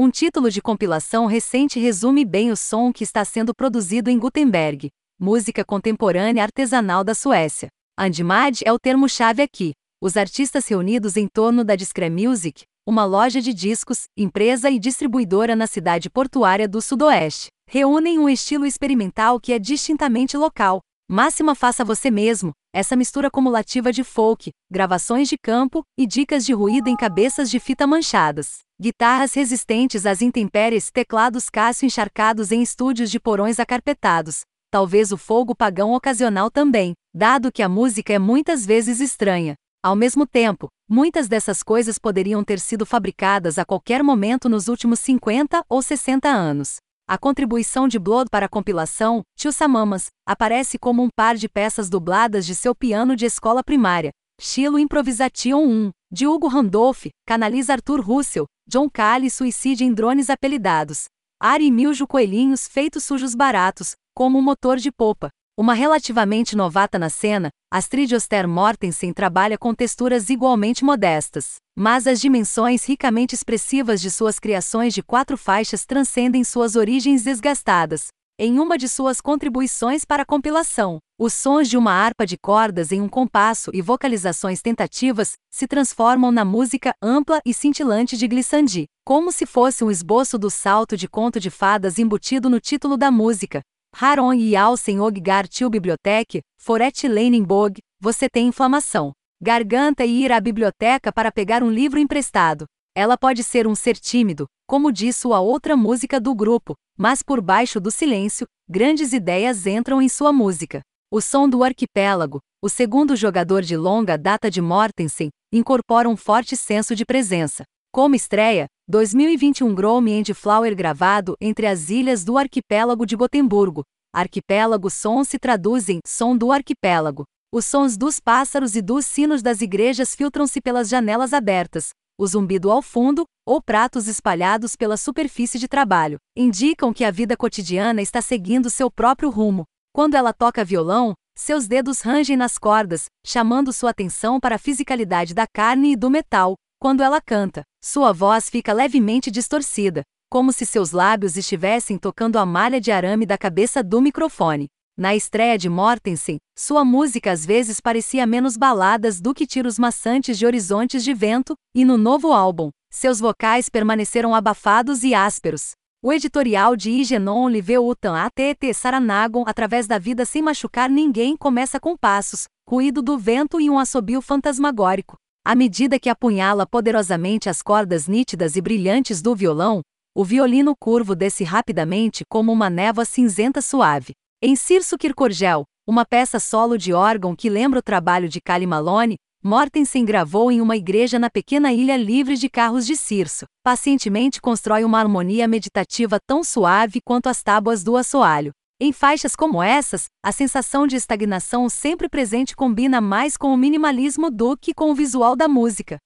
Um título de compilação recente resume bem o som que está sendo produzido em Gutenberg, música contemporânea artesanal da Suécia. Andmad é o termo-chave aqui. Os artistas reunidos em torno da Discre Music, uma loja de discos, empresa e distribuidora na cidade portuária do Sudoeste, reúnem um estilo experimental que é distintamente local. Máxima faça você mesmo, essa mistura cumulativa de folk, gravações de campo e dicas de ruído em cabeças de fita manchadas. Guitarras resistentes às intempéries, teclados Cássio encharcados em estúdios de porões acarpetados. Talvez o fogo pagão ocasional também, dado que a música é muitas vezes estranha. Ao mesmo tempo, muitas dessas coisas poderiam ter sido fabricadas a qualquer momento nos últimos 50 ou 60 anos. A contribuição de Blood para a compilação, Tio Samamas, aparece como um par de peças dubladas de seu piano de escola primária, Estilo Improvisation 1, de Hugo Randolph, canaliza Arthur Russell, John Cale suicide em drones apelidados. Ari Miljo coelhinhos feitos sujos baratos, como um motor de popa. Uma relativamente novata na cena, Astrid Oster Mortensen trabalha com texturas igualmente modestas, mas as dimensões ricamente expressivas de suas criações de quatro faixas transcendem suas origens desgastadas. Em uma de suas contribuições para a compilação, os sons de uma harpa de cordas em um compasso e vocalizações tentativas se transformam na música ampla e cintilante de Glissandi, como se fosse um esboço do salto de conto de fadas embutido no título da música, Haron e Alsen Oggar Til Bibliothek, Foret Leiningbog, você tem inflamação. Garganta e ir à biblioteca para pegar um livro emprestado. Ela pode ser um ser tímido, como diz sua outra música do grupo, mas por baixo do silêncio, grandes ideias entram em sua música. O som do arquipélago, o segundo jogador de longa data de Mortensen, incorpora um forte senso de presença. Como estreia, 2021 Grome and Flower gravado entre as ilhas do arquipélago de Gotemburgo. Arquipélago som se traduz em som do arquipélago. Os sons dos pássaros e dos sinos das igrejas filtram-se pelas janelas abertas. O zumbido ao fundo, ou pratos espalhados pela superfície de trabalho, indicam que a vida cotidiana está seguindo seu próprio rumo. Quando ela toca violão, seus dedos rangem nas cordas, chamando sua atenção para a fisicalidade da carne e do metal, quando ela canta, sua voz fica levemente distorcida, como se seus lábios estivessem tocando a malha de arame da cabeça do microfone. Na estreia de Mortensen, sua música às vezes parecia menos baladas do que tiros maçantes de horizontes de vento, e no novo álbum, seus vocais permaneceram abafados e ásperos. O editorial de Igenon Liveutan ATT Saranagon através da vida sem machucar ninguém começa com passos, ruído do vento e um assobio fantasmagórico. À medida que apunhala poderosamente as cordas nítidas e brilhantes do violão, o violino curvo desce rapidamente como uma névoa cinzenta suave. Em Cirso Kierkegaard, uma peça solo de órgão que lembra o trabalho de Cali Malone, Mortensen gravou em uma igreja na pequena ilha livre de carros de Cirso. Pacientemente constrói uma harmonia meditativa tão suave quanto as tábuas do assoalho. Em faixas como essas, a sensação de estagnação sempre presente combina mais com o minimalismo do que com o visual da música.